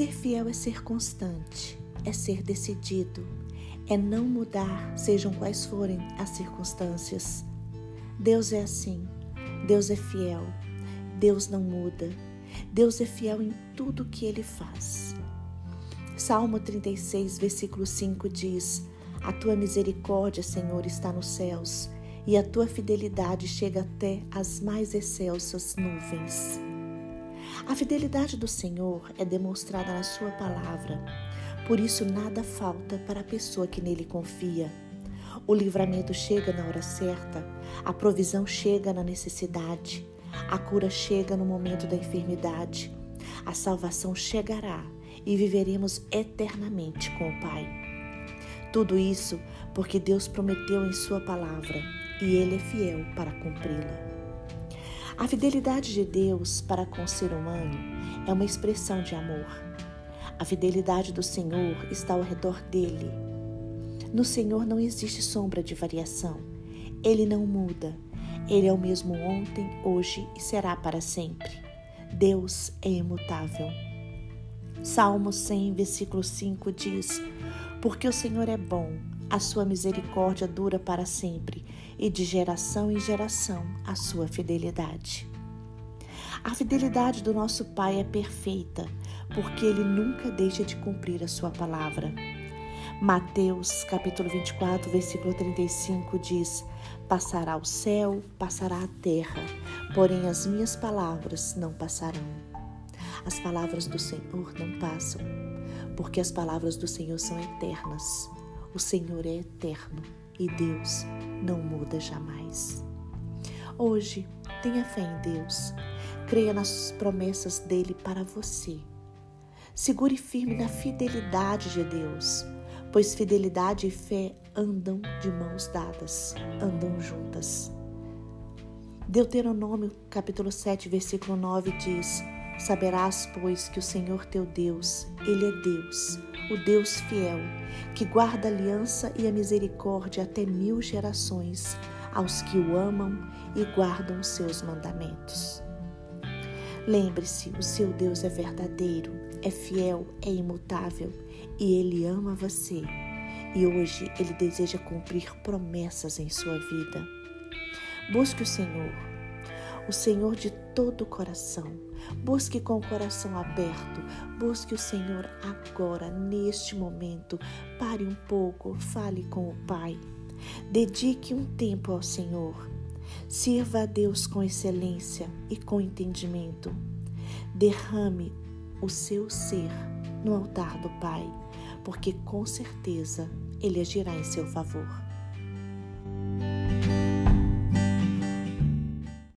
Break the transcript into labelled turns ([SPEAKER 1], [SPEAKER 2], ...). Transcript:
[SPEAKER 1] Ser fiel é ser constante, é ser decidido, é não mudar, sejam quais forem as circunstâncias. Deus é assim, Deus é fiel, Deus não muda, Deus é fiel em tudo que ele faz. Salmo 36, versículo 5 diz: A tua misericórdia, Senhor, está nos céus, e a tua fidelidade chega até as mais excelsas nuvens. A fidelidade do Senhor é demonstrada na Sua palavra, por isso nada falta para a pessoa que nele confia. O livramento chega na hora certa, a provisão chega na necessidade, a cura chega no momento da enfermidade, a salvação chegará e viveremos eternamente com o Pai. Tudo isso porque Deus prometeu em Sua palavra e Ele é fiel para cumpri-la. A fidelidade de Deus para com o ser humano é uma expressão de amor. A fidelidade do Senhor está ao redor dele. No Senhor não existe sombra de variação. Ele não muda. Ele é o mesmo ontem, hoje e será para sempre. Deus é imutável. Salmo 100, versículo 5 diz: Porque o Senhor é bom, a sua misericórdia dura para sempre, e de geração em geração a sua fidelidade. A fidelidade do nosso Pai é perfeita, porque ele nunca deixa de cumprir a sua palavra. Mateus, capítulo 24, versículo 35 diz: Passará o céu, passará a terra, porém as minhas palavras não passarão. As palavras do Senhor não passam, porque as palavras do Senhor são eternas. O Senhor é eterno e Deus não muda jamais. Hoje, tenha fé em Deus, creia nas promessas dele para você. Segure firme na fidelidade de Deus, pois fidelidade e fé andam de mãos dadas, andam juntas. Deuteronômio capítulo 7, versículo 9 diz: Saberás, pois, que o Senhor teu Deus, Ele é Deus, o Deus fiel, que guarda a aliança e a misericórdia até mil gerações aos que o amam e guardam os seus mandamentos. Lembre-se, o seu Deus é verdadeiro, é fiel, é imutável e ele ama você. E hoje ele deseja cumprir promessas em sua vida. Busque o Senhor, o Senhor de todo o coração. Busque com o coração aberto. Busque o Senhor agora, neste momento. Pare um pouco, fale com o Pai. Dedique um tempo ao Senhor. Sirva a Deus com excelência e com entendimento. Derrame o seu ser no altar do Pai, porque com certeza Ele agirá em seu favor.